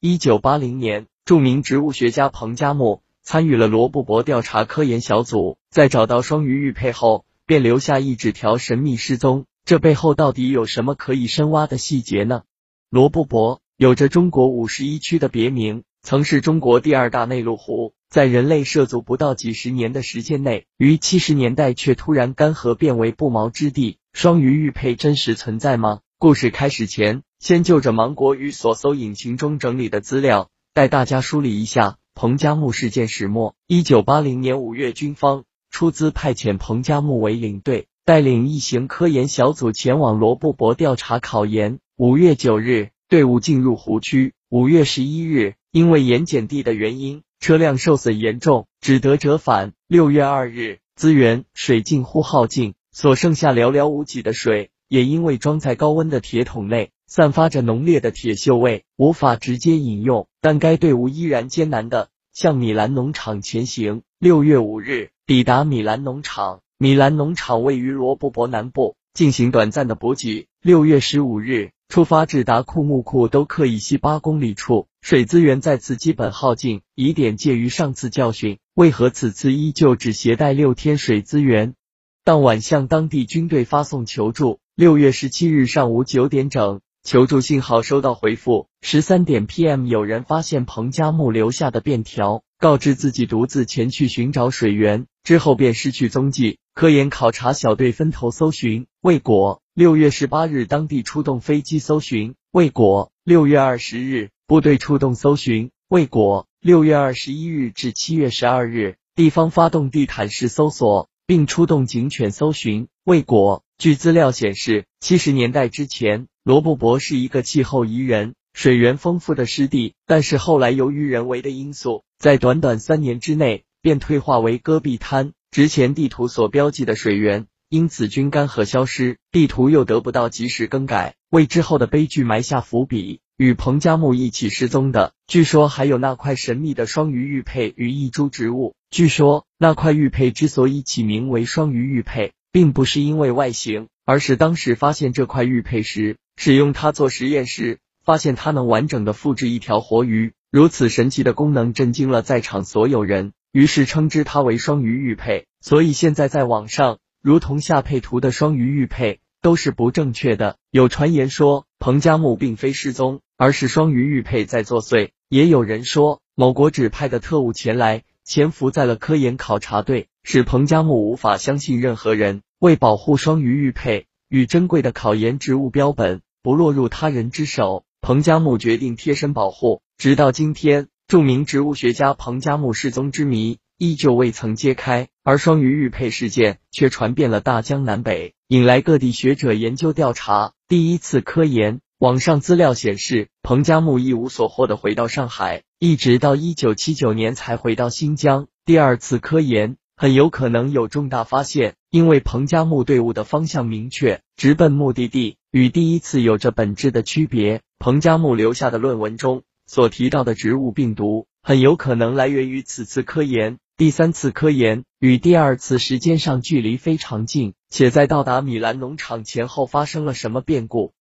一九八零年，著名植物学家彭加木参与了罗布泊调查科研小组，在找到双鱼玉佩后，便留下一纸条神秘失踪。这背后到底有什么可以深挖的细节呢？罗布泊有着中国五十一区的别名，曾是中国第二大内陆湖。在人类涉足不到几十年的时间内，于七十年代却突然干涸，变为不毛之地。双鱼玉佩真实存在吗？故事开始前，先就着芒果与所搜引擎中整理的资料，带大家梳理一下彭加木事件始末。一九八零年五月，军方出资派遣彭加木为领队，带领一行科研小组前往罗布泊调查考研。五月九日，队伍进入湖区。五月十一日，因为盐碱地的原因。车辆受损严重，只得折返。六月二日，资源水近乎耗尽，所剩下寥寥无几的水，也因为装在高温的铁桶内，散发着浓烈的铁锈味，无法直接饮用。但该队伍依然艰难的向米兰农场前行。六月五日，抵达米兰农场。米兰农场位于罗布泊南部，进行短暂的补给。六月十五日。出发至达库木库都克以西八公里处，水资源再次基本耗尽。疑点介于上次教训，为何此次依旧只携带六天水资源？当晚向当地军队发送求助。六月十七日上午九点整，求助信号收到回复。十三点 PM，有人发现彭加木留下的便条，告知自己独自前去寻找水源，之后便失去踪迹。科研考察小队分头搜寻，未果。六月十八日，当地出动飞机搜寻，未果。六月二十日，部队出动搜寻，未果。六月二十一日至七月十二日，地方发动地毯式搜索，并出动警犬搜寻，未果。据资料显示，七十年代之前，罗布泊是一个气候宜人、水源丰富的湿地，但是后来由于人为的因素，在短短三年之内便退化为戈壁滩。之前地图所标记的水源。因此，均干涸消失，地图又得不到及时更改，为之后的悲剧埋下伏笔。与彭加木一起失踪的，据说还有那块神秘的双鱼玉佩与一株植物。据说那块玉佩之所以起名为双鱼玉佩，并不是因为外形，而是当时发现这块玉佩时，使用它做实验时，发现它能完整的复制一条活鱼。如此神奇的功能震惊了在场所有人，于是称之它为双鱼玉佩。所以现在在网上。如同下配图的双鱼玉佩都是不正确的。有传言说彭加木并非失踪，而是双鱼玉佩在作祟。也有人说某国指派的特务前来潜伏在了科研考察队，使彭加木无法相信任何人。为保护双鱼玉佩与珍贵的考研植物标本不落入他人之手，彭加木决定贴身保护。直到今天，著名植物学家彭加木失踪之谜。依旧未曾揭开，而双鱼玉佩事件却传遍了大江南北，引来各地学者研究调查。第一次科研，网上资料显示，彭加木一无所获的回到上海，一直到一九七九年才回到新疆。第二次科研很有可能有重大发现，因为彭加木队伍的方向明确，直奔目的地，与第一次有着本质的区别。彭加木留下的论文中所提到的植物病毒，很有可能来源于此次科研。第三次科研与第二次时间上距离非常近，且在到达米兰农场前后发生了什么变故？